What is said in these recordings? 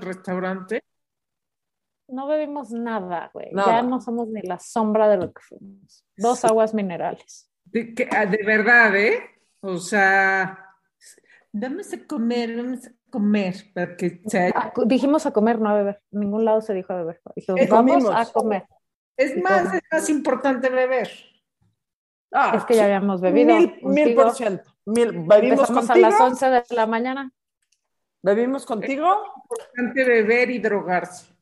restaurante. No bebimos nada, güey. Ya no somos ni la sombra de lo que fuimos. Dos aguas minerales. De, ah, de verdad, ¿eh? O sea, vamos a comer, vamos a comer. Porque, ah, dijimos a comer, no a beber. En ningún lado se dijo a beber. Dijimos, vamos a comer. Es más, es más importante beber. Ah, es que ya habíamos bebido. Mil, por ciento. ¿Bebimos contigo? a las 11 de la mañana. ¿Bebimos contigo? Es importante beber y drogarse.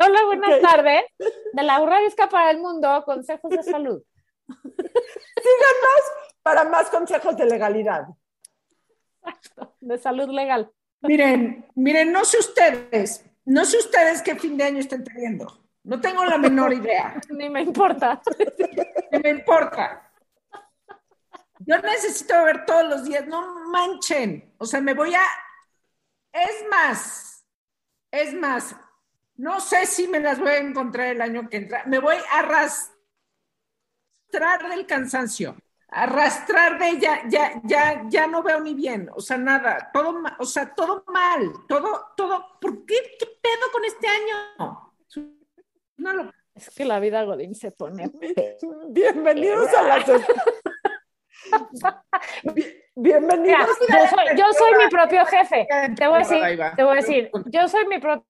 Hola, buenas tardes. De la Urrarisca para el Mundo, consejos de salud. Síganos para más consejos de legalidad. De salud legal. Miren, miren, no sé ustedes, no sé ustedes qué fin de año están teniendo. No tengo la menor idea. Ni me importa. Ni me importa. Yo necesito ver todos los días, no manchen. O sea, me voy a. Es más, es más, no sé si me las voy a encontrar el año que entra. Me voy a arrastrar del cansancio, arrastrar de ya, ya, ya, ya no veo ni bien. O sea, nada, todo, o sea, todo mal, todo, todo. ¿Por qué? ¿Qué pedo con este año? Es que la vida Godín se pone. Bienvenidos a la. Bienvenidos. yo, soy, mi propio jefe. Te voy a decir, te voy a decir, yo soy mi propio.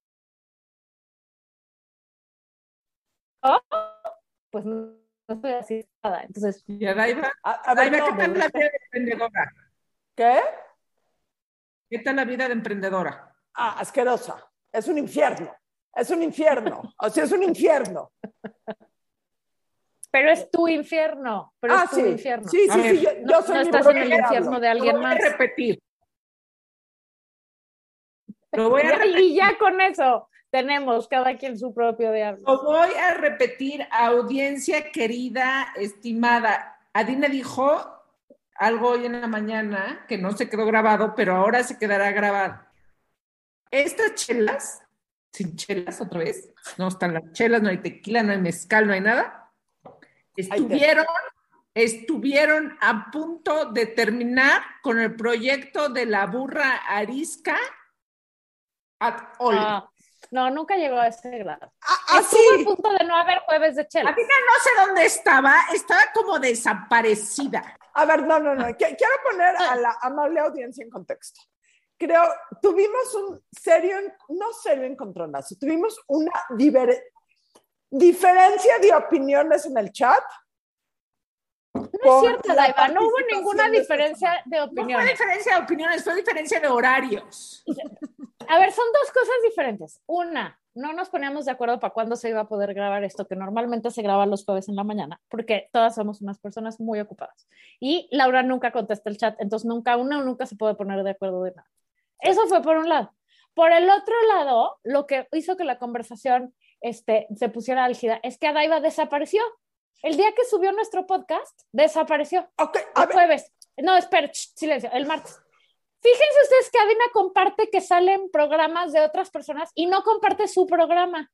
Pues no estoy así nada. Entonces. Y a Daiva, a, ver, ¿qué tal la vida de emprendedora? ¿Qué? ¿Qué tal la vida de emprendedora? Ah, asquerosa. Es un infierno. Es un infierno. O sea, es un infierno. Pero es tu infierno. Pero ah, es tu sí. infierno. Sí, sí, sí. Yo, no, soy no estás en el infierno de alguien más. Lo voy a repetir. Lo voy a repetir. Y ya con eso tenemos cada quien su propio diablo. Lo voy a repetir, audiencia querida, estimada. Adina dijo algo hoy en la mañana que no se quedó grabado, pero ahora se quedará grabado. Estas chelas sin chelas otra vez. No están las chelas, no hay tequila, no hay mezcal, no hay nada. Estuvieron, estuvieron a punto de terminar con el proyecto de la burra arisca at all. Ah, no, nunca llegó a ese grado. Ah, Estuvo a punto de no haber jueves de chelas. A mí no sé dónde estaba, estaba como desaparecida. A ver, no, no, no. Quiero poner a la amable audiencia en contexto creo, tuvimos un serio, no serio encontronazo, tuvimos una diferencia de opiniones en el chat. No es cierto, Daiva, no hubo ninguna diferencia de opiniones. No fue diferencia de opiniones, fue diferencia de horarios. A ver, son dos cosas diferentes. Una, no nos poníamos de acuerdo para cuándo se iba a poder grabar esto, que normalmente se graba los jueves en la mañana, porque todas somos unas personas muy ocupadas. Y Laura nunca contesta el chat, entonces nunca, una nunca se puede poner de acuerdo de nada. Eso fue por un lado. Por el otro lado, lo que hizo que la conversación este, se pusiera álgida es que Adaiva desapareció. El día que subió nuestro podcast, desapareció. Ok, el jueves. No, espera, silencio, el martes. Fíjense ustedes que Adina comparte que salen programas de otras personas y no comparte su programa.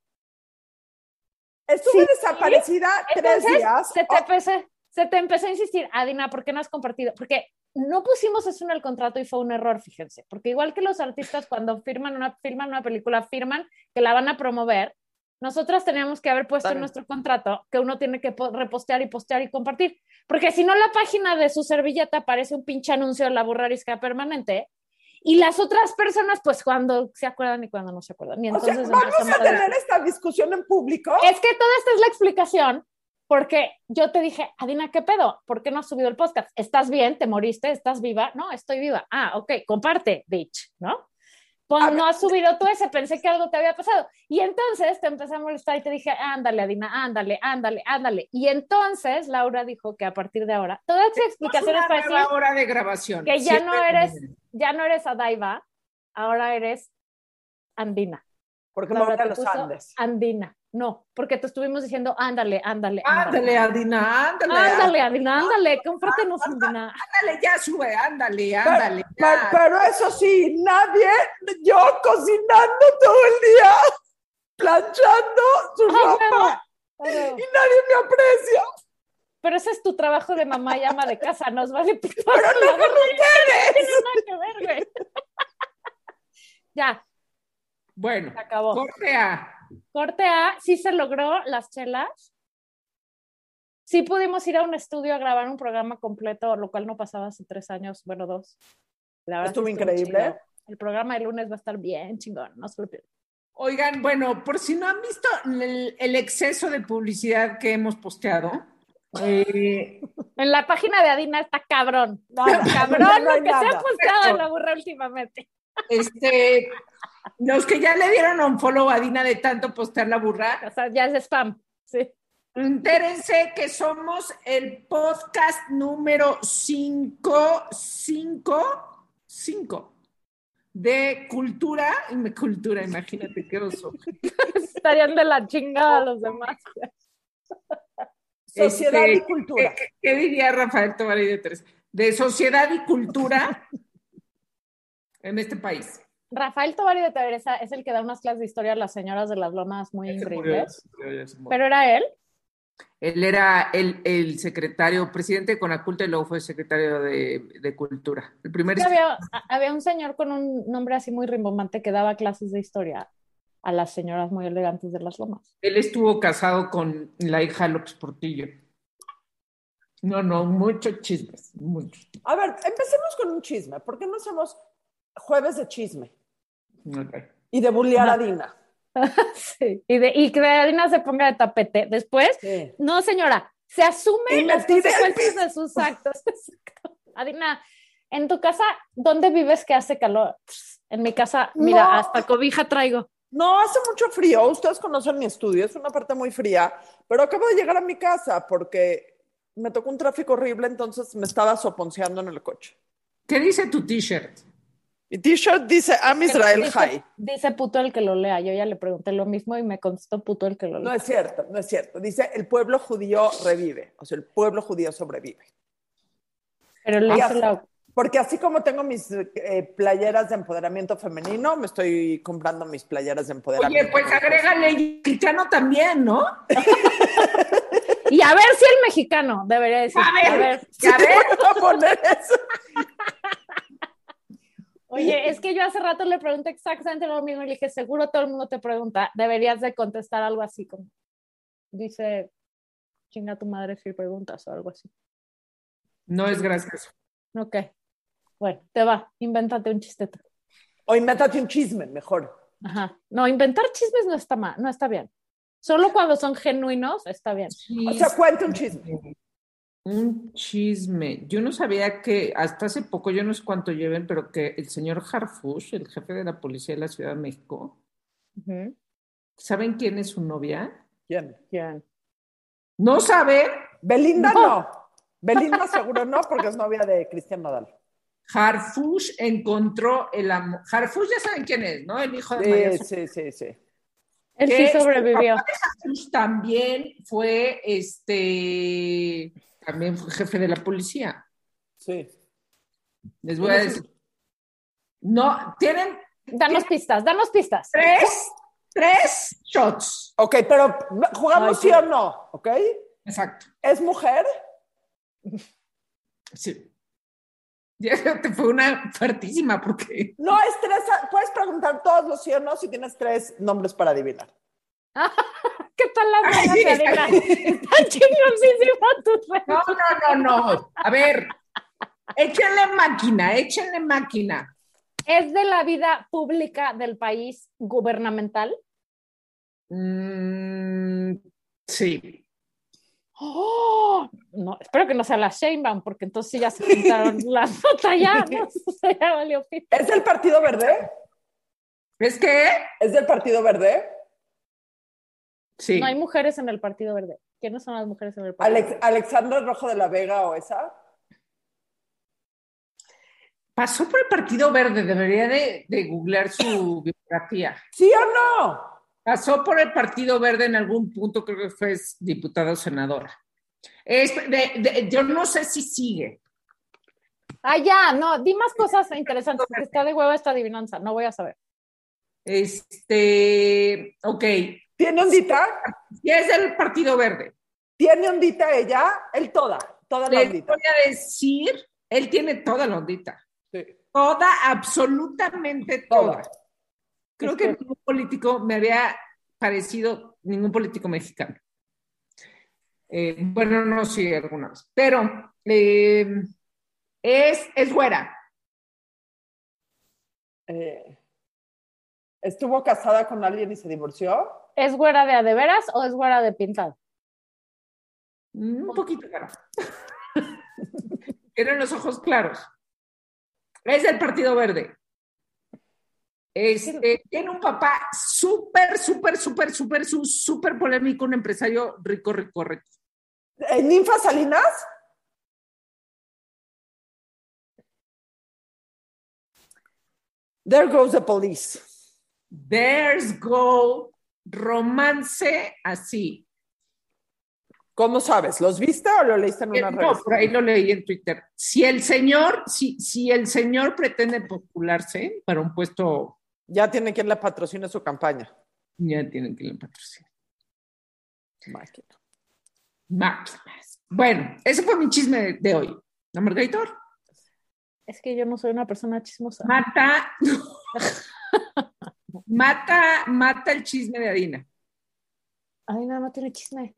Estuve desaparecida tres días. Se te, empecé, se te empezó a insistir, Adina, ¿por qué no has compartido? Porque no pusimos eso en el contrato y fue un error, fíjense, porque igual que los artistas cuando firman una, firman una película, firman que la van a promover, nosotras teníamos que haber puesto en nuestro contrato que uno tiene que repostear y postear y compartir, porque si no la página de su servilleta aparece un pinche anuncio de la burrarisca permanente y las otras personas, pues cuando se acuerdan y cuando no se acuerdan. Y entonces vamos a tener esta discusión en público. Es que toda esta es la explicación porque yo te dije, Adina, ¿qué pedo? ¿Por qué no has subido el podcast? ¿Estás bien? ¿Te moriste? ¿Estás viva? No, estoy viva. Ah, ok, comparte, bitch, ¿no? Pues no has subido tú ese, pensé que algo te había pasado. Y entonces te empecé a molestar y te dije, ándale, Adina, ándale, ándale, ándale. Y entonces Laura dijo que a partir de ahora, todas las explicaciones para decir hora de grabación. que ya no eres, ya no eres Adaiva, ahora eres Andina. Porque me voy a los Andes. Andina. No, porque te estuvimos diciendo, ándale, ándale. Ándale, Adina, ándale. Ándale, Adina, ándale, compártenos, Adina. Ándale, ya sube, ándale, ándale. Pero, eso sí, nadie, yo cocinando todo el día, planchando su ropa, y nadie me aprecia. Pero ese es tu trabajo de mamá y ama de casa, nos vale Pero no. No güey. Ya, Bueno, se acabó. corte A. Corte A, sí se logró las chelas. Sí pudimos ir a un estudio a grabar un programa completo, lo cual no pasaba hace tres años, bueno, dos. La verdad Estuvo sí increíble. El programa de lunes va a estar bien chingón, no se lo pierdan. Oigan, bueno, por si no han visto el, el exceso de publicidad que hemos posteado, eh, En la página de Adina está cabrón. Nada, Cabrón no hay lo que se ha nada. posteado en la burra últimamente. este, los que ya le dieron un follow a Dina de tanto postear la burra, O sea, ya es spam. Sí. entérense que somos el podcast número 5, 5, 5 de cultura, cultura, imagínate qué oso. Estarían de la chingada los demás. Sociedad Este, y cultura. ¿Qué, diría Rafael Tovarí de tres? De sociedad y cultura en este país. Rafael Tovari de Teresa es el que da unas clases de historia a las señoras de las lomas muy increíbles. murió, murió. Pero era él. Él era el, el secretario, presidente de Conaculta y luego fue secretario de, de Cultura. El primer Sí, había, un señor con un nombre así muy rimbombante que daba clases de historia a las señoras muy elegantes de las lomas. Él estuvo casado con la hija de López Portillo. No, no, muchos chismes, muchos. A ver, empecemos con un chisme. ¿Por qué no hacemos jueves de chisme? Ok. Y de bullear a Dina. Sí. Y, de, y que Adina se ponga de tapete. Después, Sí. no, señora, se Y asumen me las consecuencias de sus actos. Adina, en tu casa, ¿dónde vives que hace calor? En mi casa, mira, No. hasta cobija traigo. No, hace mucho frío. Ustedes conocen mi estudio, es una parte muy fría, pero acabo de llegar a mi casa porque me tocó un tráfico horrible, entonces me estaba soponceando en el coche. ¿Qué dice tu t-shirt? Mi t-shirt dice Am Israel dice, High. dice puto el que lo lea. Yo ya le pregunté lo mismo y me contestó puto el que lo No lea. es cierto, no es cierto. Dice el pueblo judío revive, o sea, el pueblo judío sobrevive. Pero le hice la- Porque así como tengo mis eh, playeras de empoderamiento femenino, me estoy comprando mis playeras de empoderamiento. Oye, pues agrégale cristiano también, ¿no? Y a ver si el mexicano debería decir. A ver. A ver. Ya ves, Voy a poner eso. Oye, es que yo hace rato le pregunté exactamente lo mismo y le dije, seguro todo el mundo te pregunta, deberías de contestar algo así como, dice, chinga tu madre si preguntas o algo así. no es gracioso. Ok, bueno, te va, invéntate un chisteto. O invéntate un chisme, mejor. Ajá. No, inventar chismes no está mal, no está bien. Solo cuando son genuinos está bien. O sea, cuente un chisme. Un chisme. Yo no sabía que hasta hace poco, yo no sé cuánto lleven, pero que el señor Harfush, el jefe de la policía de la Ciudad de México. ¿saben quién es su novia? ¿Quién? Bien. ¿No saben? Belinda No. no. Belinda seguro no, porque es novia de Cristian Nodal. Harfush encontró el amor. Harfush ya saben quién es, ¿no? El hijo de María Sí, Soledad. sí, sí, sí. Él sí sobrevivió. Harfush también fue este también fue jefe de la policía. Sí. Les voy a decir. No, tienen Danos pistas, danos pistas. tres, tres shots. Ok, pero jugamos Ay, sí sí. o no, ¿ok? Exacto. ¿Es mujer? Sí. Ya te fue una fuertísima porque No, es tres. Puedes preguntar todos los sí o no si tienes tres nombres para adivinar. ¿Qué tal la Ay, buena sí, Karina? Está chingoncísima tu red. no, no, no, no. A ver, échenle máquina, échenle máquina. ¿Es de la vida pública del país gubernamental? Mm, sí. ¡Oh! No, espero que no sea la Sheinbaum, porque entonces ya se pintaron la nota ya, ¿no? O sea, ya valió. ¿Es del Partido Verde? ¿Es que? ¿Es del Partido Verde? Sí. No hay mujeres en el Partido Verde. ¿Quiénes son las mujeres en el Partido Alex- Verde? Alexandra Rojo de la Vega o esa. Pasó por el Partido Verde, debería de, de googlear su biografía. ¿Sí o no? Pasó por el Partido Verde en algún punto, creo que fue diputada o senadora. Es de- de- yo no sé si sigue. Ah, ya, no, di más cosas interesantes, porque está de huevo esta adivinanza, no voy a saber. Este, ok, ¿Tiene ondita? ya es del Partido Verde. ¿Tiene ondita ella? Él toda, toda la Les ondita. voy a decir, él tiene toda la ondita. Sí. Toda, absolutamente Toda. toda. Creo que ningún político me había parecido ningún político mexicano. Eh, bueno, no, sí, algunas. Pero eh, es, es güera. Eh, ¿Estuvo casada con alguien y se divorció? ¿Es güera de a de veras o es güera de pintado? Mm, Un poquito claro. Tienen los ojos claros. Es del Partido Verde. Este, tiene un papá súper, súper, súper, súper, súper polémico, un empresario rico, rico, rico. ¿Eh, ¿Ninfa Salinas? There goes the police. There's go romance así. ¿Cómo sabes? ¿Los viste o lo leíste en una Eh, No, revista? por ahí lo leí en Twitter. Si el señor, si, si el señor pretende postularse para un puesto, Ya tiene quien le patrocine su campaña. ya tienen que le patrocinar. Máquina. Máquinas. Bueno, ese fue mi chisme de, de hoy. ¿No, Margaritor? Es que yo no soy una persona chismosa. Mata. mata, mata el chisme de Adina. Ay, no, no tiene chisme.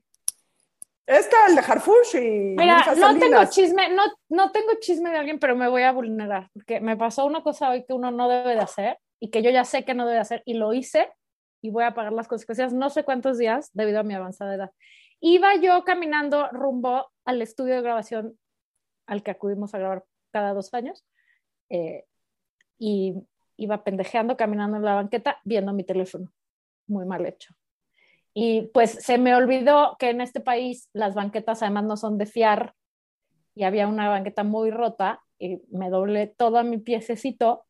Está el de Harfush y Mira, no tengo chisme, no, no tengo chisme de alguien, pero me voy a vulnerar, porque me pasó una cosa hoy que uno no debe de hacer y que yo ya sé que no debe hacer y lo hice y voy a pagar las consecuencias no sé cuántos días debido a mi avanzada edad. Iba yo caminando rumbo al estudio de grabación al que acudimos a grabar cada dos años eh, y iba pendejeando, caminando en la banqueta, viendo mi teléfono. Muy mal hecho. Y pues se me olvidó que en este país las banquetas además no son de fiar y había una banqueta muy rota y me doblé todo mi piececito,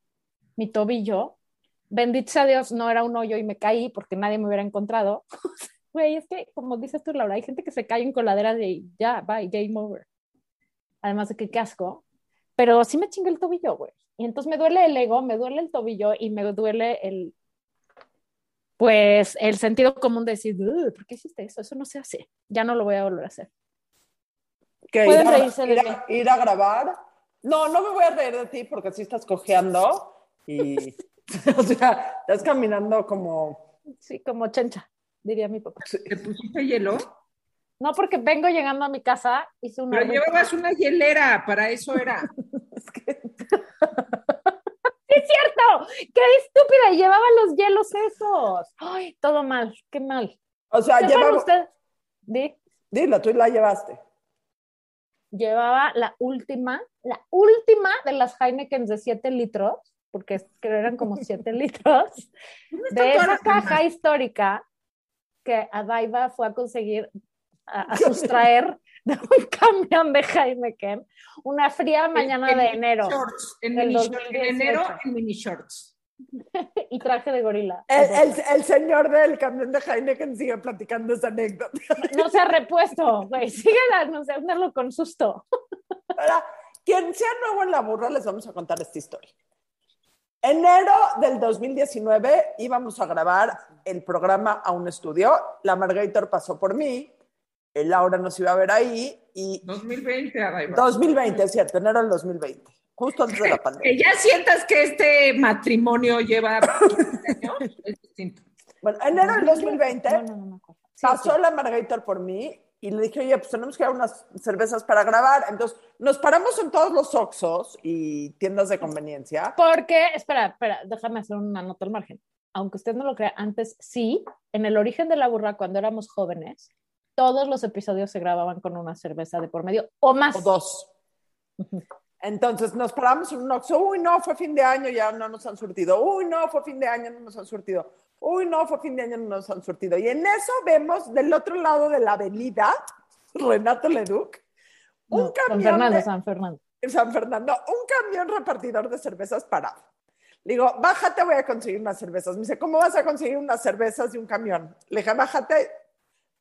mi tobillo. Bendito sea Dios, no era un hoyo y me caí porque nadie me hubiera encontrado. Güey, es que como dices tú, Laura, hay gente que se cae en coladeras de ya, bye, game over. Además de que qué asco. Pero sí me chingué el tobillo, güey. Y entonces me duele el ego, me duele el tobillo y me duele el, pues el sentido común de decir, "Ugh, ¿por qué hiciste eso? Eso no se hace. Ya no lo voy a volver a hacer. Pueden ir a, ir a- ir a grabar. No, no me voy a reír de ti porque sí estás cojeando y, o sea, estás caminando como... Sí, como chencha, diría mi papá. ¿Te pusiste hielo? No, porque vengo llegando a mi casa, hice una... Pero ruta. llevabas una hielera, para eso era. es que- ¡Sí es cierto! ¡Qué estúpida! Llevaba los hielos esos. ¡Ay, todo mal! ¡Qué mal! o sea, ¿Qué fueron lleva, usted? Di, dilo, tú la llevaste. Llevaba la última, la última de las Heineken de 7 litros, porque es- creo eran como 7 litros, ¿Dónde están de esa caja histórica que Adaiva fue a conseguir, a, a sustraer de un camión de Heineken, una fría mañana En de mini enero shorts, en, mini shorts, en 2018. enero en mini shorts. y traje de gorila. El, el- el señor del camión de Heineken sigue platicando esa anécdota. No se ha repuesto, güey. Síguela, no sé, hacerlo con susto. Ahora, quien sea nuevo en la burra, les vamos a contar esta historia. Enero del 2019 íbamos a grabar el programa a un estudio. La Margator pasó por mí. Eh, Laura nos iba a ver ahí. Y 2020, Adaiva. 2020, es cierto, enero del 2020. Justo antes de la Que pandemia. ya sientas que este matrimonio lleva 15 años, es distinto. Bueno, enero del 2020 No, no, no. Sí, pasó sí. la Margator por mí y le dije, oye, pues tenemos que dar unas cervezas para grabar. Entonces, nos paramos en todos los Oxxos y tiendas de conveniencia. Porque, espera, espera, déjame hacer una nota al margen. Aunque usted no lo crea, antes sí, en el origen de la burra, cuando éramos jóvenes, todos los episodios se grababan con una cerveza de por medio o más. o dos. Entonces nos paramos en un Oxxo, uy, no, fue fin de año, ya no nos han surtido, uy, no, fue fin de año, no nos han surtido, uy, no, fue fin de año, no nos han surtido. Y en eso vemos del otro lado de la avenida, Renato Leduc, un No, San camión Fernando, de- San Fernando. San Fernando, un camión repartidor de cervezas parado. Le digo, bájate, voy a conseguir unas cervezas. Me dice, ¿cómo vas a conseguir unas cervezas de un camión? Le dije, bájate,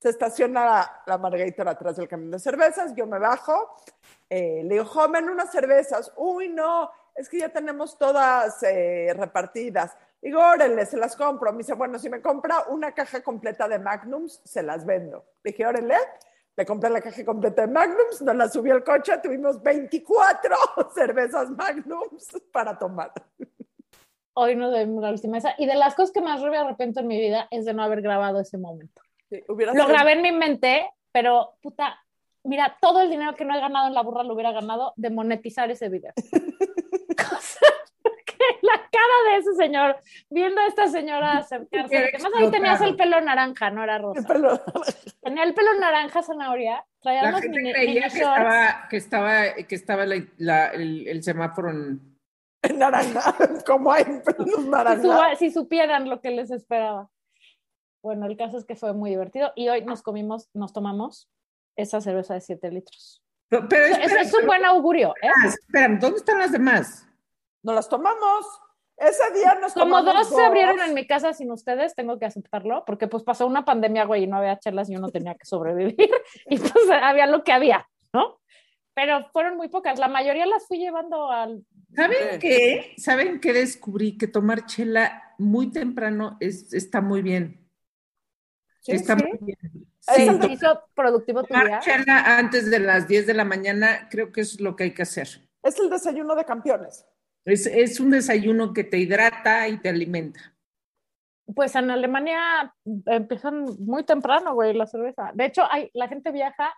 se estaciona la, la Margator atrás del camión de cervezas, yo me bajo, eh, le digo, joven, unas cervezas. Uy, no, es que ya tenemos todas eh, repartidas. Digo, órale, se las compro. Me dice, bueno, si me compra una caja completa de Magnums, se las vendo. Le dije, órale, le compré la caja completa de Magnums, nos la subió al coche, tuvimos 24 cervezas Magnums para tomar. hoy nos vemos la última esa. Y de las cosas que más me arrepiento en mi vida es de no haber grabado ese momento. Sí, hubiera Lo sido- grabé en mi mente, pero puta, mira, todo el dinero que no he ganado en la burra lo hubiera ganado de monetizar ese video. Cosa que la cara de ese señor, viendo a esta señora acercarse, además ahí tenías el pelo naranja, no era rosa. Pero- Tenía el pelo naranja zanahoria, traía La unos gente mini, creía mini que estaba, que estaba, que estaba la- la- el, el semáforo en... en naranja, como hay en pelos si, si supieran lo que les esperaba. Bueno, el caso es que fue muy divertido y hoy nos comimos, nos tomamos esa cerveza de 7 litros. Pero, pero Eso espera, es un buen augurio, ¿eh? espera, ¿dónde están las demás? Nos las tomamos. Ese día nos Como tomamos dos se abrieron en mi casa sin ustedes, tengo que aceptarlo, porque pues pasó una pandemia, güey, y no había chelas y uno tenía que sobrevivir, y pues había lo que había, ¿no? Pero fueron muy pocas, la mayoría las fui llevando al... ¿Saben qué? ¿Saben qué descubrí? Que tomar chela muy temprano es, está muy bien. Sí, está sí. muy bien. Es Sí, el ¿Se hizo productivo tu tomar día? antes de las 10 de la mañana creo que es lo que hay que hacer. Es el desayuno de campeones. Es, es un desayuno que te hidrata y te alimenta. Pues en Alemania empiezan muy temprano, güey, la cerveza. De hecho, hay, la gente viaja,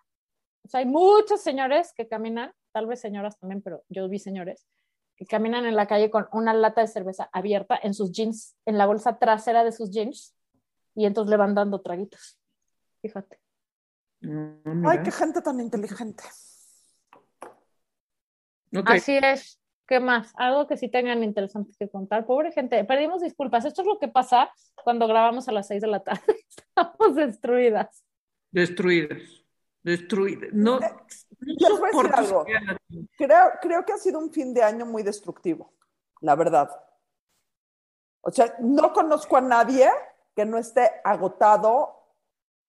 o sea, hay muchos señores que caminan, tal vez señoras también, pero yo vi señores, que caminan en la calle con una lata de cerveza abierta en sus jeans, en la bolsa trasera de sus jeans, y entonces le van dando traguitos. Fíjate. Mm, Ay, qué gente tan inteligente. Así es. ¿Qué más? Algo que sí tengan interesante que contar. Pobre gente, pedimos disculpas. Esto es lo que pasa cuando grabamos a las 6 de la tarde. Estamos destruidas. Destruidas. Destruidas. No, no les voy a decir soporto algo. Creo, creo que ha sido un fin de año muy destructivo, la verdad. O sea, no conozco a nadie que no esté agotado,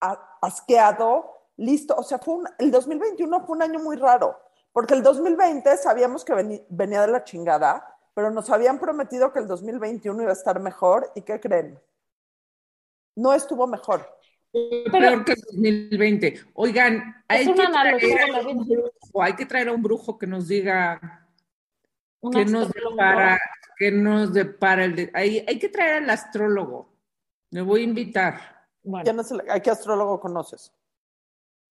a- asqueado, listo. O sea, fue un- el 2021 fue un año muy raro, porque el 2020 sabíamos que veni- venía de la chingada, pero nos habían prometido que el 2021 iba a estar mejor. ¿Y qué creen? No estuvo mejor. Peor que el 2020. Oigan, hay Es que, traer un brujo, hay que traer a un brujo que nos diga qué nos depara, qué nos depara el de- hay, hay que traer al astrólogo. Me voy a invitar. Bueno, ¿Quién es el- ¿A qué astrólogo conoces?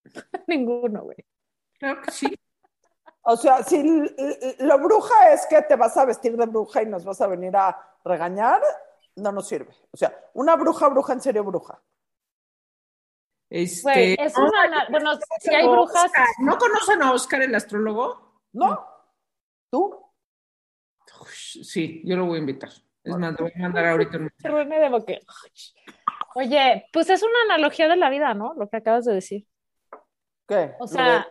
ninguno, güey. Claro que sí. O sea, si lo bruja es que te vas a vestir de bruja y nos vas a venir a regañar, no nos sirve. O sea, una bruja, bruja, en serio, bruja. Este, Güey, es una. Bueno, si hay brujas. Oscar, ¿No conocen a Oscar el astrólogo? ¿No? ¿Tú? Sí, yo lo voy a invitar. Es más, lo voy a mandar ahorita. un- René de Boque. Oye, pues es una analogía de la vida, ¿no? Lo que acabas de decir. ¿Qué? O sea,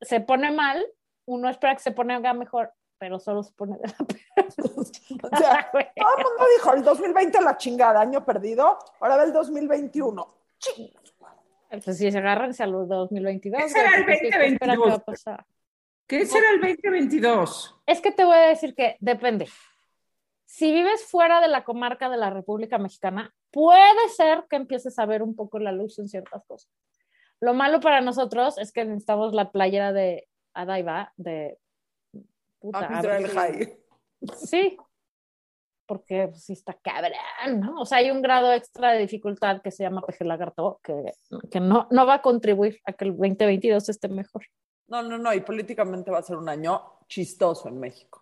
de- se pone mal, uno espera que se ponga mejor, pero solo se pone de la o sea, güey. todo el mundo dijo, el 2020 la chingada, año perdido, ahora ve el 2021. Pues sí, se agárrense a los 2022. Ese era güey, el porque ¿qué va a 2022. pasar? ¿Qué será el 2022? Es que te voy a decir que depende. Si vives fuera de la comarca de la República Mexicana, puede ser que empieces a ver un poco la luz en ciertas cosas. Lo malo para nosotros es que necesitamos la playera de Adaiva, de puta, Ah, High. Sí, porque pues, sí está cabrón, ¿no? O sea, hay un grado extra de dificultad que se llama peje lagarto, que, que no, no va a contribuir a que el 2022 esté mejor. No, no, no, y políticamente va a ser un año chistoso en México.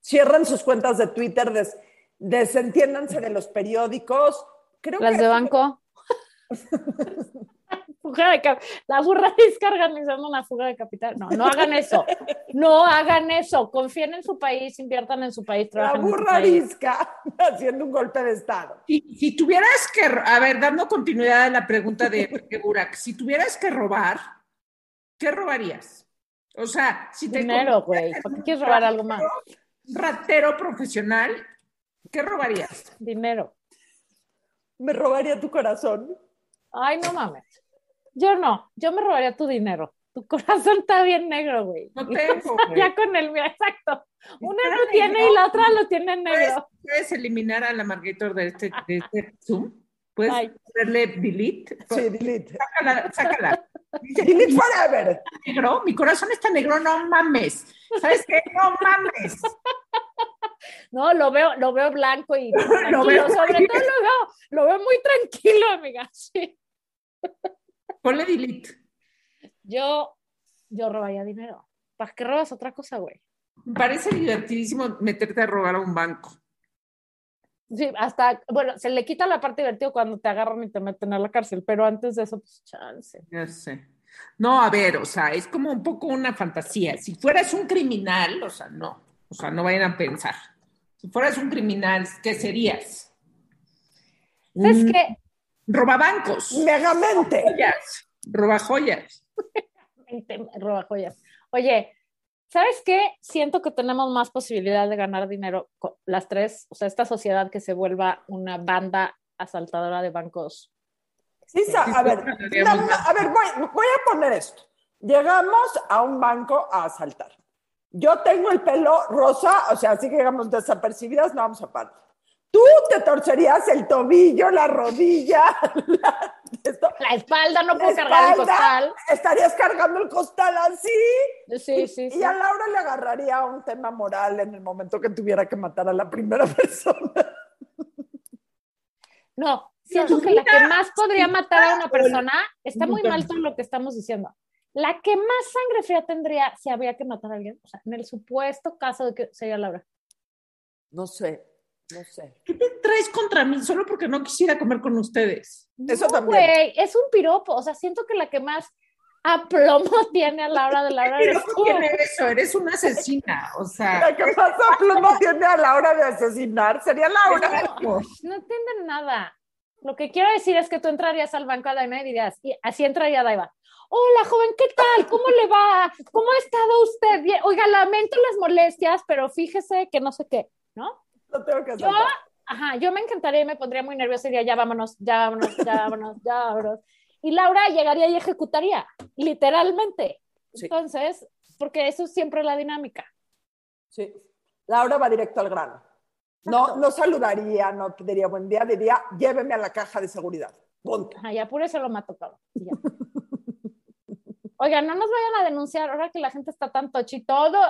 Cierren sus cuentas de Twitter, des- desentiéndanse de los periódicos. Creo Las que de banco. Fuga de cap- la burra está organizando una fuga de capital. No, no hagan eso. No hagan eso. Confíen en su país, inviertan en su país, la burra arisca haciendo un golpe de Estado. Si, si tuvieras que, a ver, dando continuidad a la pregunta de, de Burak, si tuvieras que robar, ¿qué robarías? O sea, si te Dinero, güey. ¿Por qué quieres robar algo más? Ratero profesional, ¿qué robarías? Dinero. Me robaría tu corazón. Ay, no mames. Yo no. Yo me robaría tu dinero. Tu corazón está bien negro, güey. No tengo, güey. Ya con el mío, exacto. Una no tiene negro. y la otra lo tiene en ¿Puedes, negro. puedes eliminar a la Margator de este, de este Zoom? ¿Puedes Ay. hacerle delete? Sí, delete. Sácala, sácala. Dice, Delete forever. negro, mi corazón está negro, no mames. ¿Sabes qué? No mames. No, lo veo, lo veo blanco y tranquilo. veo- Sobre todo lo veo, lo veo muy tranquilo, amiga. Sí. Ponle delete. Yo, yo robaría dinero. ¿Para qué robas otra cosa, güey? Me parece divertidísimo meterte a robar a un banco. Sí, hasta, bueno, se le quita la parte divertida cuando te agarran y te meten a la cárcel, pero antes de eso, pues chance. Ya sé. No, a ver, o sea, es como un poco una fantasía. Si fueras un criminal, o sea, no. O sea, no vayan a pensar. Si fueras un criminal, ¿qué serías? ¿Sabes Un qué? Robabancos. Megamente. Joyas. Robajoyas. Te- roba joyas. Oye, ¿sabes qué? Siento que tenemos más posibilidad de ganar dinero con las tres, o sea, esta sociedad que se vuelva una banda asaltadora de bancos. Sí, a ver, no, no, a ver, voy, voy a poner esto. Llegamos a un banco a asaltar. Yo tengo el pelo rosa, o sea, así que llegamos desapercibidas, no vamos a parar. Tú te torcerías el tobillo, la rodilla, la, esto, La espalda, no puedo cargar el costal. Estarías cargando el costal así. Sí, sí, Y sí. a Laura le agarraría un tema moral en el momento que tuviera que matar a la primera persona. No, siento que la que más podría matar a una persona está muy mal todo lo que estamos diciendo. La que más sangre fría tendría si había que matar a alguien, o sea, en el supuesto caso de que sería Laura. No sé, no sé. ¿Qué te traes contra mí solo porque no quisiera comer con ustedes? Eso No, también. güey, es un piropo, o sea, siento que la que más aplomo tiene a Laura de Laura Pero eres no tú. tiene eso, eres una asesina, o sea. La que más aplomo tiene a la hora de asesinar sería Laura. Exacto. No entienden nada. Lo que quiero decir es que tú entrarías al banco a Daima y dirías, y así entraría Daiva. Hola, joven, ¿qué tal? ¿Cómo le va? ¿Cómo ha estado usted? Bien. Oiga, lamento las molestias, pero fíjese que no sé qué, ¿no? No tengo que Yo, asaltar. ajá, yo me encantaría y me pondría muy nerviosa y diría, ya vámonos, ya vámonos, ya vámonos, ya vámonos. Y Laura llegaría y ejecutaría, literalmente. Sí. Entonces, porque eso es siempre la dinámica. Sí. Laura va directo al grano. No, no saludaría, no diría buen día, diría lléveme a la caja de seguridad. Punto. Ajá, y apure se lo mato todo. ya. Oigan, no nos vayan a denunciar ahora que la gente está tan tochi. Todo,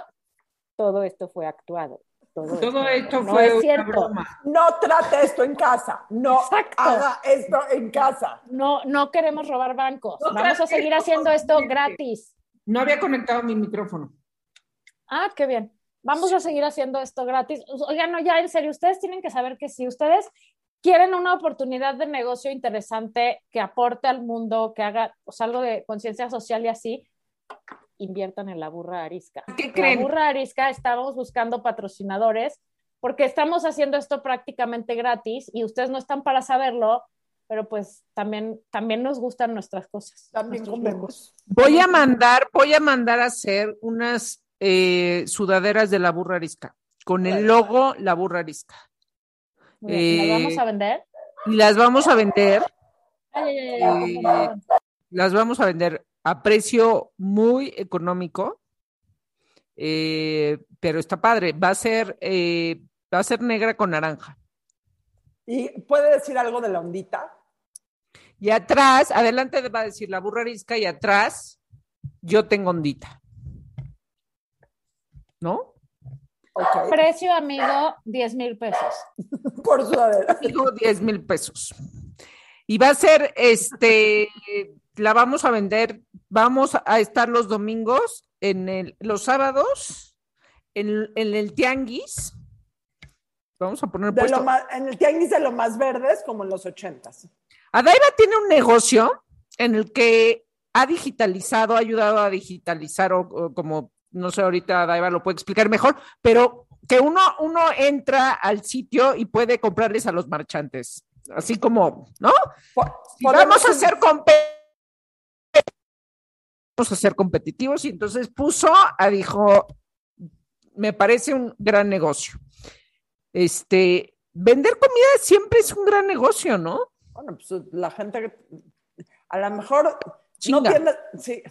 todo esto fue actuado. Todo, Todo esto no fue es una broma. No trate esto en casa. No Exacto. haga esto en casa. No, no queremos robar bancos. No Vamos a seguir esto haciendo esto gratis. No había conectado mi micrófono. Ah, qué bien. Vamos a seguir haciendo esto gratis. Oigan, no, ya en serio, ustedes tienen que saber que si ustedes quieren una oportunidad de negocio interesante que aporte al mundo, que haga pues, algo de conciencia social y así, inviertan en la burra arisca. ¿Qué La creen? burra arisca estamos buscando patrocinadores porque estamos haciendo esto prácticamente gratis y ustedes no están para saberlo, pero pues también, también nos gustan nuestras cosas. También nuestros comemos. Voy a mandar, voy a mandar a hacer unas eh, sudaderas de la burra arisca, con el logo La Burra Arisca. Muy bien, ¿Nos Eh, vamos a vender? Y las vamos a vender, Ay, ay, ay, ay, eh, perdón. las vamos a vender a precio muy económico, eh, pero está padre. Va a ser, eh, va a ser negra con naranja. ¿Y puede decir algo de la ondita? Y atrás, adelante va a decir la burra arisca y atrás yo tengo ondita. ¿No? Precio, amigo, 10 mil pesos. Por sudadera. Digo 10 mil pesos. Y va a ser, este, la vamos a vender, vamos a estar los domingos, en el, los sábados, en, en el tianguis. Vamos a poner De lo más- en el tianguis de lo más verdes, como en los ochentas. Adaiva tiene un negocio en el que ha digitalizado, ha ayudado a digitalizar, o, o como, no sé, ahorita Adaiva lo puede explicar mejor, pero que uno, uno entra al sitio y puede comprarles a los marchantes, así como, ¿no? Si podemos- vamos a ser vamos a ser competitivos y entonces puso, a dijo, me parece un gran negocio. Este, vender comida siempre es un gran negocio, ¿no? Bueno, pues la gente que a lo mejor Chinga. no tiene, sí,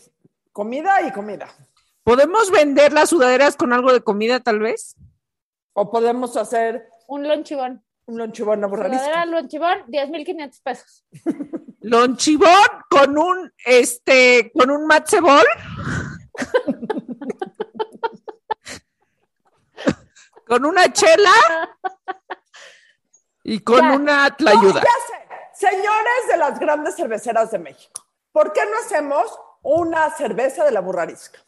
comida y comida. ¿Podemos vender las sudaderas con algo de comida, tal vez? O podemos hacer Un lonchibón. Un lonchibón Sudadera aburradísimo. lonchibón, 10 mil 500 pesos. Lonchibón con un, este, con un matzebol. Con una chela y con Ya. una No, tlayuda. ya sé. Señores de las grandes cerveceras de México, ¿por qué no hacemos una cerveza de la burrarisca?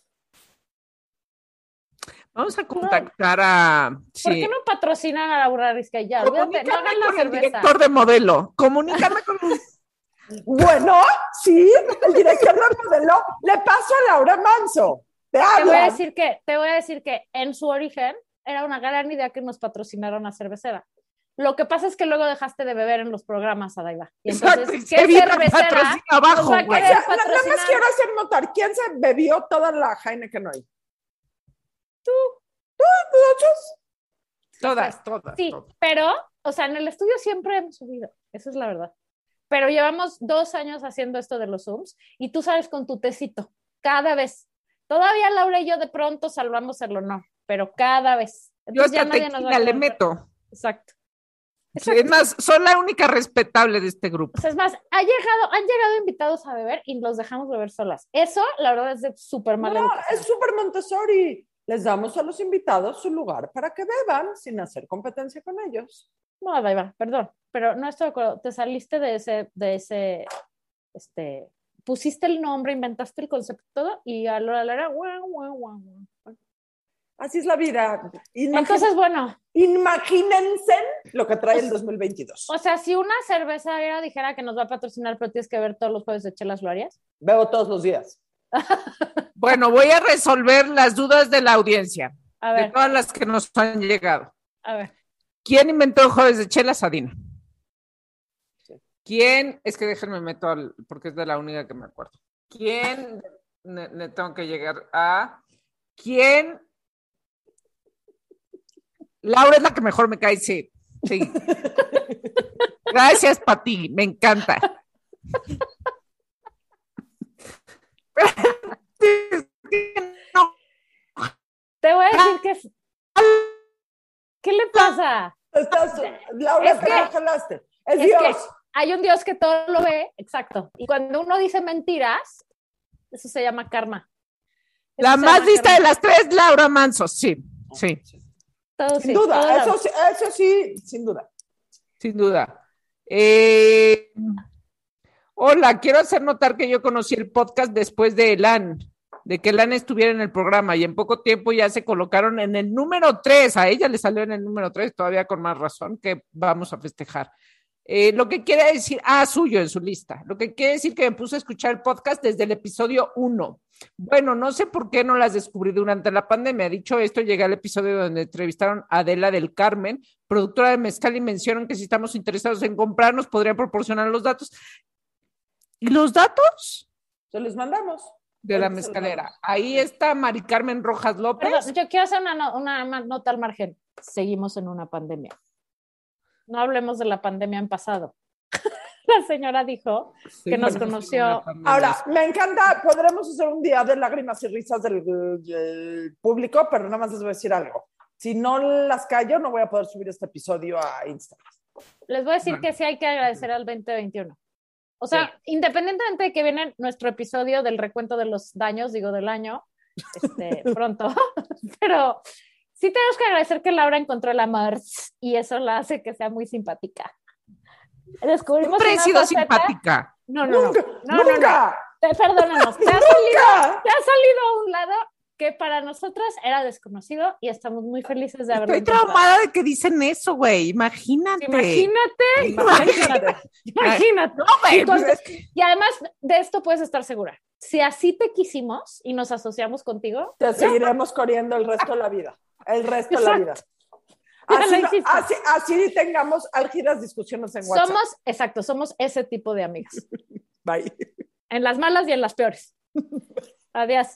Vamos a contactar a. ¿Por qué no patrocinan a la burrarisca y ya? No hagan la con el cerveza. director de modelo. Comunícame con Bueno, sí, el director de modelo le paso a Laura Manso. Te Te voy a decir que, te voy a decir que en su origen era una gran idea que nos patrocinaran a cervecera. Lo que pasa es que luego dejaste de beber en los programas, Adaiva. Y entonces, Exacto, ¿qué el cervecera abajo, nada más quiero hacer notar, ¿quién se bebió toda la Heineken hoy? Todas, todas. Sí, todas. pero, o sea, en el estudio siempre hemos subido, esa es la verdad. Pero llevamos dos años haciendo esto de los Zooms y tú sabes con tu tecito, cada vez. Todavía Laura y yo de pronto salvamos el honor, pero cada vez. Yo Entonces ya hasta nadie nos va a tequila le meto. Exacto. Sí, Es más, soy la única respetable de este grupo. O sea, es más, ha llegado, han llegado invitados a beber y los dejamos beber solas. Eso, la verdad, es de súper mala No, educación. es súper Montessori. Les damos a los invitados su lugar para que beban sin hacer competencia con ellos. No, Adaiva, perdón, pero no estoy de acuerdo. Te saliste de ese, de ese, este, pusiste el nombre, inventaste el concepto y a la hora era guau, guau, guau, guau. Así es la vida. Imagin- Entonces, bueno, imagínense lo que trae el 2022. o sea, si una cervecera dijera que nos va a patrocinar, pero tienes que ver todos los jueves de chelas, ¿lo harías? Bebo todos los días. Bueno, voy a resolver las dudas de la audiencia, A de todas las que nos han llegado. a ver. ¿Quién inventó el jueves de chela? Sadina. ¿Quién? Es que déjenme meto al, porque es de la única que me acuerdo. ¿Quién? Ne- ne- tengo que llegar a. ¿Quién? Laura es la que mejor me cae, sí. Sí. Gracias, Pati, me encanta. No, Te voy a decir que... es- ¿Qué le pasa? Estás, Laura, Es te que- congelaste. Es, Es Dios. que hay un Dios que todo lo ve, exacto. Y cuando uno dice mentiras, eso se llama karma. Eso La más lista de las tres, Laura Manso, sí, sí, Todo Sin sí, duda, todo eso, sí- eso sí, sin duda. sin duda. Eh, hola, quiero hacer notar que yo conocí el podcast después de Elan, de que Elan estuviera en el programa y en poco tiempo ya se colocaron en el número tres. A ella le salió en el número tres, todavía con más razón que vamos a festejar. Eh, lo que quiere decir, ah, suyo en su lista. Lo que quiere decir que me puse a escuchar el podcast desde el episodio uno. Bueno, no sé por qué no las descubrí durante la pandemia. Dicho esto, llegué al episodio donde entrevistaron a Adela del Carmen, productora de Mezcal, y mencionan que si estamos interesados en comprarnos, podrían proporcionar los datos. ¿Y los datos? Se los mandamos. De la mezcalera. Ahí está Mari Carmen Rojas López. Perdón, yo quiero hacer una, una nota al margen. Seguimos en una pandemia. No hablemos de la pandemia en pasado. La señora dijo que nos conoció. Ahora, me encanta, podremos hacer un día de lágrimas y risas del, del público, pero nada más les voy a decir algo. Si no las callo, no voy a poder subir este episodio a Instagram. Les voy a decir Bueno. que sí hay que agradecer al 2021. O sea, independientemente de que viene nuestro episodio del recuento de los daños, digo del año, este, pronto, pero sí tenemos que agradecer que Laura encontró el amor y eso la hace que sea muy simpática. Descubrimos Siempre he sido faceta- simpática. No, no, no. ¡Nunca! no, no, no. ¡Nunca! Te- Perdónanos, te ha, salido, te ha salido a un lado que para nosotras era desconocido y estamos muy felices de haberlo Estoy encontrado. traumada de que dicen eso, güey. Imagínate. Imagínate, imagínate, imagínate. No, pues es Y además de esto puedes estar segura. Si así te quisimos y nos asociamos contigo, Te seguiremos corriendo el resto de la vida. El resto de la vida. Así, no- así, así tengamos álgidas discusiones en WhatsApp. somos, exacto, somos ese tipo de amigas. Bye. En las malas y en las peores. Adiós.